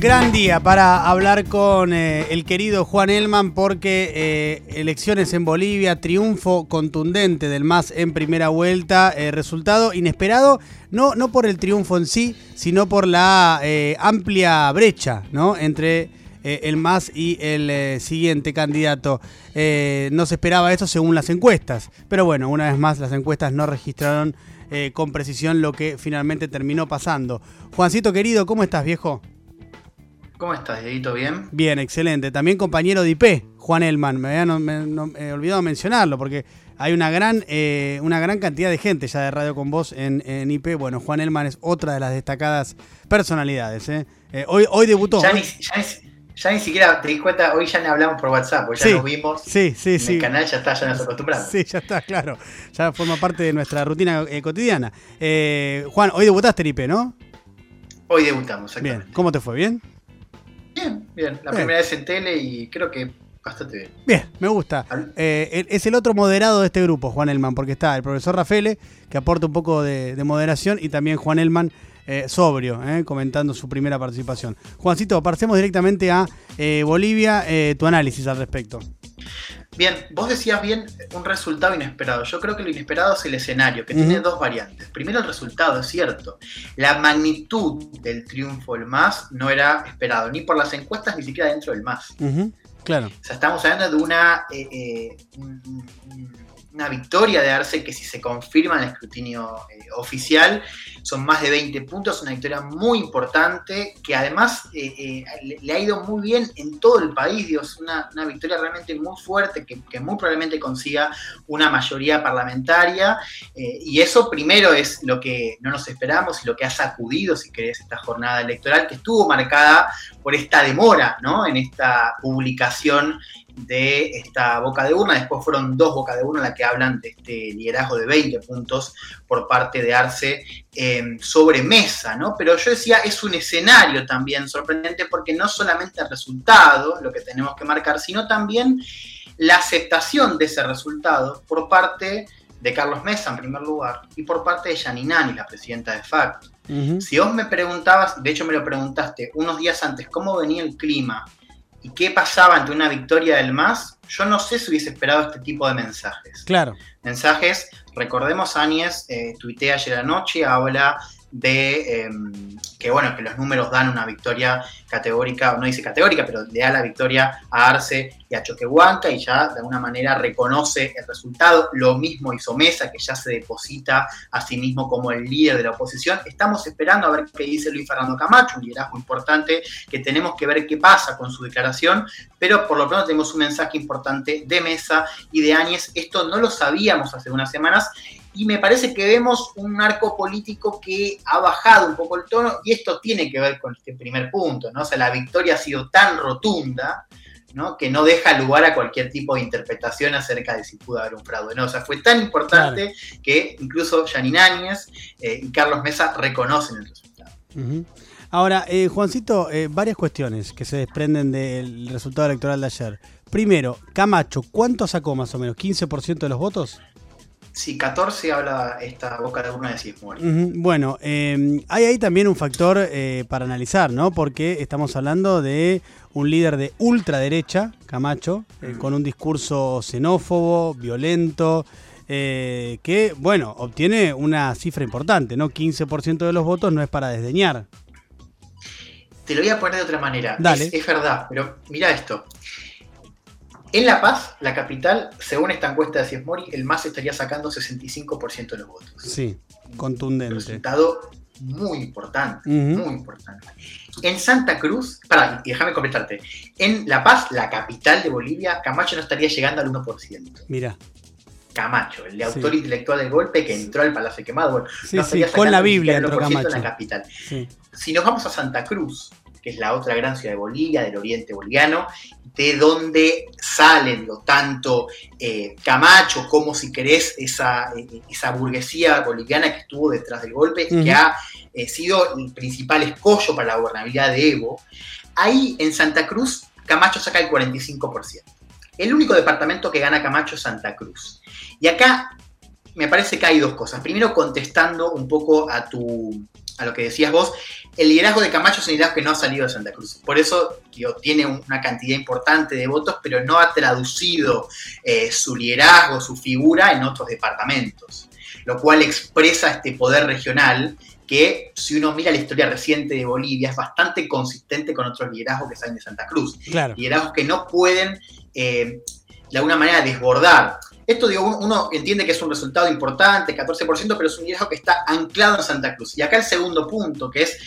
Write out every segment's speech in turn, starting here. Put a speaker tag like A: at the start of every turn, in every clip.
A: Gran día para hablar con eh, el querido Juan Elman porque eh, elecciones en Bolivia, triunfo contundente del MAS en primera vuelta, eh, resultado inesperado, no, no por el triunfo en sí, sino por la amplia brecha ¿no? entre el MAS y el siguiente candidato. no se esperaba esto según las encuestas, pero bueno, una vez más las encuestas no registraron con precisión lo que finalmente terminó pasando. Juancito querido, ¿cómo estás viejo?
B: ¿Cómo estás, Dieguito? ¿Bien?
A: Bien, excelente. También compañero de IP, Juan Elman. Me había olvidado mencionarlo porque hay una gran, eh, una gran cantidad de gente ya de Radio con Vos en, IP. Bueno, Juan Elman es otra de las destacadas personalidades. ¿eh? Eh, hoy, hoy debutó.
B: Ya ni, ya, ni, siquiera te di cuenta, hoy ya ni hablamos por WhatsApp, porque ya nos vimos.
A: Sí, sí,
B: en el canal ya está, ya nos acostumbramos.
A: Sí, ya está, claro. Ya forma parte de nuestra rutina cotidiana. Juan, hoy debutaste en IP, ¿no?
B: Hoy debutamos,
A: Bien, ¿cómo te fue? ¿Bien?
B: Bien, bien. La primera vez en tele y creo que bastante bien.
A: Bien, me gusta. Eh, es el otro moderado de este grupo, Juan Elman, porque está el profesor Rafele, que aporta un poco de, moderación, y también Juan Elman, eh, sobrio, eh, comentando su primera participación. Juancito, pasemos directamente a Bolivia, tu análisis al respecto.
B: Bien, vos decías bien un resultado inesperado. Yo creo que lo inesperado es el escenario, que tiene dos variantes. Primero el resultado, es cierto. La magnitud del triunfo del MAS no era esperado, ni por las encuestas, ni siquiera dentro del MAS.
A: Claro.
B: O sea, estamos hablando de una, eh, eh, una victoria de Arce que si se confirma en el escrutinio eh, oficial, son más de 20 puntos, una victoria muy importante que además eh, eh, le ha ido muy bien en todo el país, Dios, una, victoria realmente muy fuerte que, muy probablemente consiga una mayoría parlamentaria y eso primero es lo que no nos esperamos y lo que ha sacudido, si querés, esta jornada electoral que estuvo marcada por esta demora ¿no? en esta publicación de esta boca de urna. Después fueron dos bocas de urna las que hablan de este liderazgo de 20 puntos por parte de Arce eh, sobre mesa, ¿no? Pero yo decía, es un escenario también sorprendente porque no solamente el resultado, lo que tenemos que marcar, sino también la aceptación de ese resultado por parte de Carlos Mesa en primer lugar y por parte de Yaninani, la presidenta de facto. Si vos me preguntabas, de hecho me lo preguntaste unos días antes, cómo venía el clima y qué pasaba ante una victoria del MAS, yo no sé si hubiese esperado este tipo de mensajes.
A: Claro.
B: Mensajes, recordemos, Áñez eh, tuiteé ayer anoche, habla de em, que bueno, que los números dan una victoria categórica, no dice categórica, pero le da la victoria a Arce y a Choquehuanca y ya de alguna manera reconoce el resultado. Lo mismo hizo Mesa, que ya se deposita a sí mismo como el líder de la oposición. Estamos esperando a ver qué dice Luis Fernando Camacho, un liderazgo importante que tenemos que ver qué pasa con su declaración, pero por lo pronto tenemos un mensaje importante de Mesa y de Áñez. Esto no lo sabíamos hace unas semanas y me parece que vemos un arco político que ha bajado un poco el tono y esto tiene que ver con este primer punto, ¿no? O sea, la victoria ha sido tan rotunda, ¿no? Que no deja lugar a cualquier tipo de interpretación acerca de si pudo haber un fraude, ¿no? O sea, fue tan importante que incluso Janine Áñez eh, y Carlos Mesa reconocen el resultado.
A: Ahora, eh, Juancito, eh, varias cuestiones que se desprenden del resultado electoral de ayer. Primero, Camacho, ¿cuánto sacó más o menos? ¿15% de los votos?
B: Sí, 14 habla esta boca de urna de Sismori.
A: Bueno, em, hay ahí también un factor eh, para analizar, ¿no? Porque estamos hablando de un líder de ultraderecha, Camacho, eh, con un discurso xenófobo, violento, eh, que, bueno, obtiene una cifra importante, ¿no? 15% de los votos no es para desdeñar.
B: Te lo voy a poner de otra manera.
A: Dale.
B: Es, es verdad, pero mira esto. En La Paz, la capital, según esta encuesta de Ciesmori, el MAS estaría sacando 65% de los votos.
A: Sí, contundente. Un
B: resultado muy importante, muy importante. En Santa Cruz, para, y déjame completarte, en La Paz, la capital de Bolivia, Camacho no estaría llegando al 1%.
A: Mira.
B: Camacho, el autor intelectual del golpe que entró al Palacio Quemado.
A: sí, sí, con la Biblia entró Camacho.
B: En la capital. Si nos vamos a Santa Cruz, que es la otra gran ciudad de Bolivia, del oriente boliviano, de donde salen lo tanto eh, Camacho como, si querés, esa, eh, esa, burguesía boliviana que estuvo detrás del golpe y que ha eh, sido el principal escollo para la gobernabilidad de Evo. Ahí en Santa Cruz, Camacho saca el 45%. El único departamento que gana Camacho es Santa Cruz. Y acá me parece que hay dos cosas. Primero, contestando un poco a tu, a lo que decías vos, el liderazgo de Camacho es un liderazgo que no ha salido de Santa Cruz. Por eso tiene una cantidad importante de votos, pero no ha traducido eh, su liderazgo, su figura en otros departamentos. Lo cual expresa este poder regional que si uno mira la historia reciente de Bolivia es bastante consistente con otros liderazgos que salen de Santa Cruz. Liderazgos que no pueden eh, de alguna manera desbordar. Esto, digo, uno entiende que es un resultado importante, 14%, pero es un liderazgo que está anclado en Santa Cruz. Y acá el segundo punto, que es,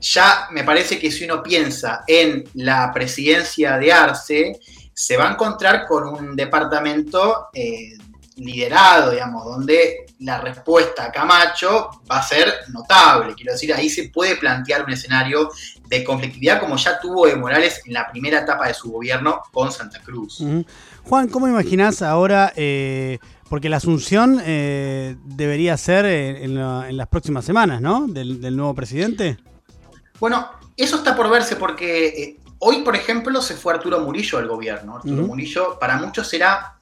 B: ya me parece que si uno piensa en la presidencia de Arce, se va a encontrar con un departamento eh, liderado, digamos, donde la respuesta a Camacho va a ser notable. Quiero decir, ahí se puede plantear un escenario de conflictividad como ya tuvo Evo Morales en la primera etapa de su gobierno con Santa Cruz.
A: Juan, ¿cómo imaginás ahora? Eh, porque la asunción eh, debería ser en, las próximas semanas, ¿no? Del, nuevo presidente.
B: Bueno, eso está por verse porque eh, hoy, por ejemplo, se fue Arturo Murillo al gobierno. Arturo Murillo para muchos era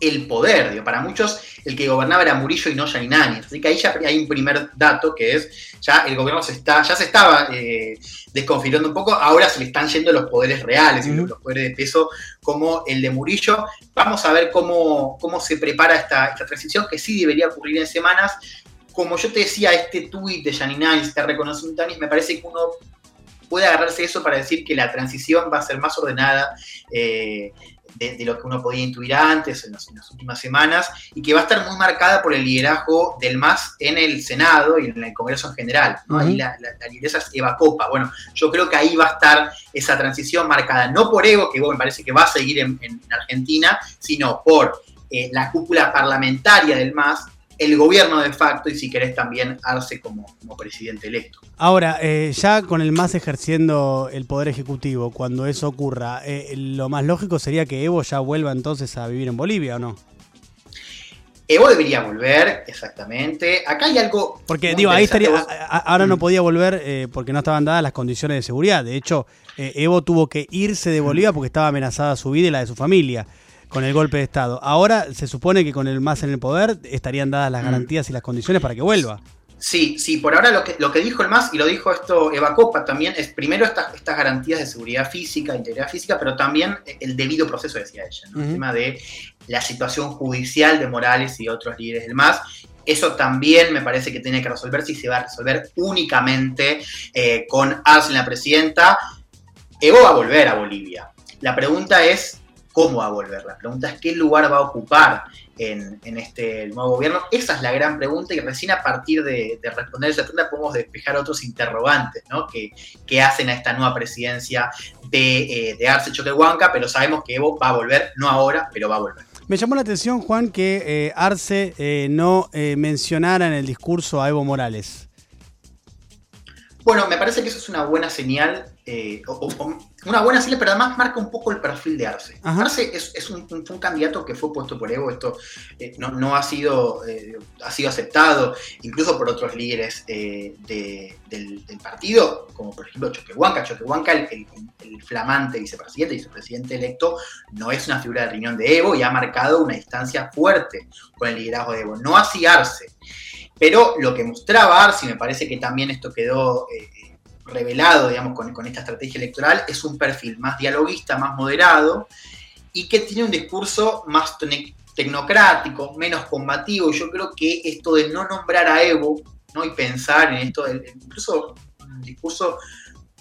B: el poder. Digo, para muchos el que gobernaba era Murillo y no Yainani. Así que ahí ya hay un primer dato que es, ya el gobierno se está, ya se estaba eh, desconfigurando un poco, ahora se le están yendo los poderes reales, y los poderes de peso como el de Murillo. Vamos a ver cómo, cómo se prepara esta, esta transición, que sí debería ocurrir en semanas. Como yo te decía, este tuit de Yaninani, este reconocimiento, me parece que uno puede agarrarse eso para decir que la transición va a ser más ordenada, eh, de, lo que uno podía intuir antes, en, las últimas semanas, y que va a estar muy marcada por el liderazgo del MAS en el Senado y en el Congreso en general. Ahí la, la, lideresa es Eva Copa. Bueno, yo creo que ahí va a estar esa transición marcada, no por Evo, que me parece que va a seguir en, Argentina, sino por eh, la cúpula parlamentaria del MAS el gobierno de facto y si querés también Arce como, como presidente electo.
A: Ahora, eh, ya con el MAS ejerciendo el poder ejecutivo, cuando eso ocurra, eh, lo más lógico sería que Evo ya vuelva entonces a vivir en Bolivia, ¿o no?
B: Evo debería volver, exactamente. Acá hay algo.
A: Porque, digo, ahí estaría. ahora no mm. podía volver eh, porque no estaban dadas las condiciones de seguridad. De hecho, Evo tuvo que irse de Bolivia porque estaba amenazada su vida y la de su familia con el golpe de Estado. Ahora se supone que con el MAS en el poder estarían dadas las mm. garantías y las condiciones para que vuelva.
B: Sí, sí, por ahora lo que, lo que dijo el MAS y lo dijo esto Eva Copa también es primero estas, estas garantías de seguridad física, integridad física, pero también el debido proceso, decía ella, el tema de la situación judicial de Morales y otros líderes del MAS. Eso también me parece que tiene que resolverse y se va a resolver únicamente eh, con Arce la presidenta. Evo va a volver a Bolivia. La pregunta es cómo va a volver. La pregunta es qué lugar va a ocupar en, este nuevo gobierno. Esa es la gran pregunta y recién a partir de, responder esa pregunta podemos despejar otros interrogantes ¿no? que, hacen a esta nueva presidencia de, eh, de Arce Choquehuanca, pero sabemos que Evo va a volver, no ahora, pero va a volver.
A: Me llamó la atención, Juan, que eh, Arce eh, no mencionara en el discurso a Evo Morales.
B: Bueno, me parece que eso es una buena señal una buena serie, pero además marca un poco el perfil de Arce. Arce es, un, candidato que fue puesto por Evo, esto eh, no, ha, sido, eh, ha sido aceptado incluso por otros líderes del, partido, como por ejemplo Choquehuanca. Choquehuanca, el, el, flamante vicepresidente, vicepresidente electo, no es una figura de riñón de Evo y ha marcado una distancia fuerte con el liderazgo de Evo. No así Arce. Pero lo que mostraba Arce, y me parece que también esto quedó revelado, digamos, con, esta estrategia electoral, es un perfil más dialoguista, más moderado y que tiene un discurso más tecnocrático, menos combativo. Yo creo que esto de no nombrar a Evo ¿no? y pensar en esto, incluso un discurso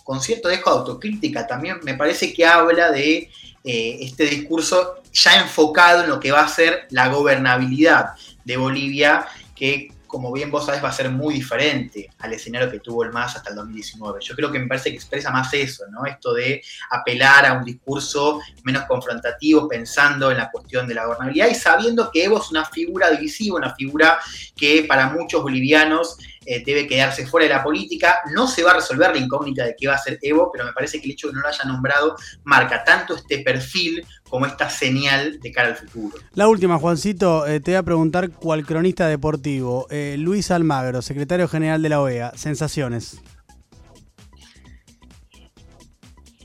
B: con cierto dejo de autocrítica, también me parece que habla de eh, este discurso ya enfocado en lo que va a ser la gobernabilidad de Bolivia, que como bien vos sabés, va a ser muy diferente al escenario que tuvo el MAS hasta el 2019. Yo creo que me parece que expresa más eso, ¿no? Esto de apelar a un discurso menos confrontativo, pensando en la cuestión de la gobernabilidad y sabiendo que Evo es una figura divisiva, una figura que para muchos bolivianos eh, debe quedarse fuera de la política. No se va a resolver la incógnita de qué va a ser Evo, pero me parece que el hecho de que no lo haya nombrado marca tanto este perfil como esta señal de cara al futuro.
A: La última, Juancito, eh, te voy a preguntar cuál cronista deportivo. Eh, Luis Almagro, secretario general de la OEA, sensaciones.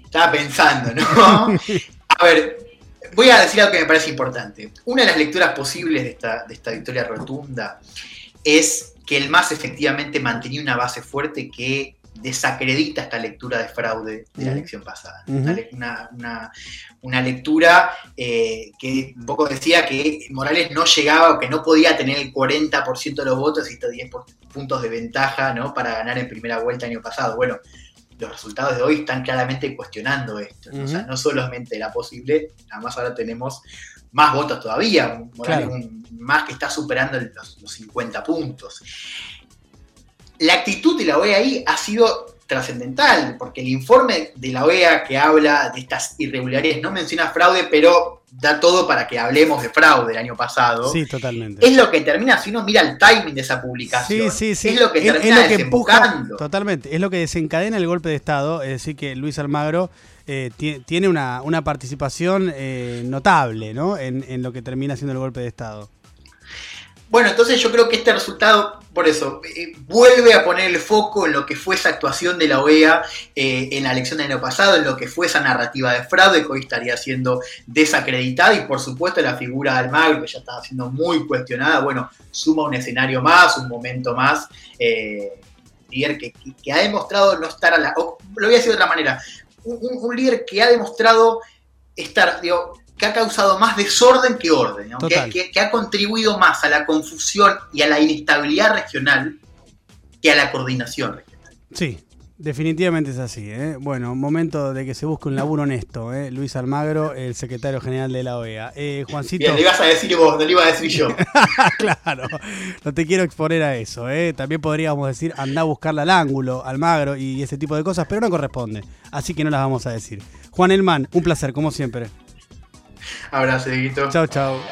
B: Estaba pensando, ¿no? a ver, voy a decir algo que me parece importante. Una de las lecturas posibles de esta, de esta victoria rotunda es que el MAS efectivamente mantenía una base fuerte que desacredita esta lectura de fraude de la elección pasada. una, lectura eh, que un poco decía que Morales no llegaba o que no podía tener el 40% de los votos y estos 10 puntos de ventaja ¿no? para ganar en primera vuelta el año pasado. Bueno, los resultados de hoy están claramente cuestionando esto. O sea, no solamente era posible, además ahora tenemos más votos todavía, Morales más que está superando los, los 50 puntos. La actitud de la OEA ahí ha sido trascendental, porque el informe de la OEA que habla de estas irregularidades no menciona fraude, pero da todo para que hablemos de fraude el año pasado.
A: Sí, totalmente.
B: Es lo que termina, si uno mira el timing de esa publicación,
A: sí, sí, sí.
B: es lo que termina desembocando.
A: totalmente, es lo que desencadena el golpe de Estado, es decir, que Luis Almagro eh, tiene una, participación eh, notable ¿no? en, en lo que termina siendo el golpe de Estado.
B: Bueno, entonces yo creo que este resultado, por eso, eh, vuelve a poner el foco en lo que fue esa actuación de la OEA eh, en la elección del año pasado, en lo que fue esa narrativa de fraude que hoy estaría siendo desacreditada y por supuesto la figura de Almagro, que ya estaba siendo muy cuestionada, bueno, suma un escenario más, un momento más, eh, líder que, ha demostrado no estar a la... lo voy a decir de otra manera, un, un líder que ha demostrado estar, digo, que ha causado más desorden que orden, que, ha contribuido más a la confusión y a la inestabilidad regional que a la coordinación regional.
A: Sí, definitivamente es así. ¿eh? Bueno, momento de que se busque un laburo honesto. ¿eh? Luis Almagro, el secretario general de la OEA. Eh, Juancito.
B: Bien, le ibas a decir vos, no le iba a decir yo.
A: claro, no te quiero exponer a eso. ¿eh? También podríamos decir anda a buscarla al ángulo, Almagro y ese tipo de cosas, pero no corresponde. Así que no las vamos a decir. Juan Elman, un placer, como siempre.
B: Abrazo, Dieguito.
A: Chao, chao.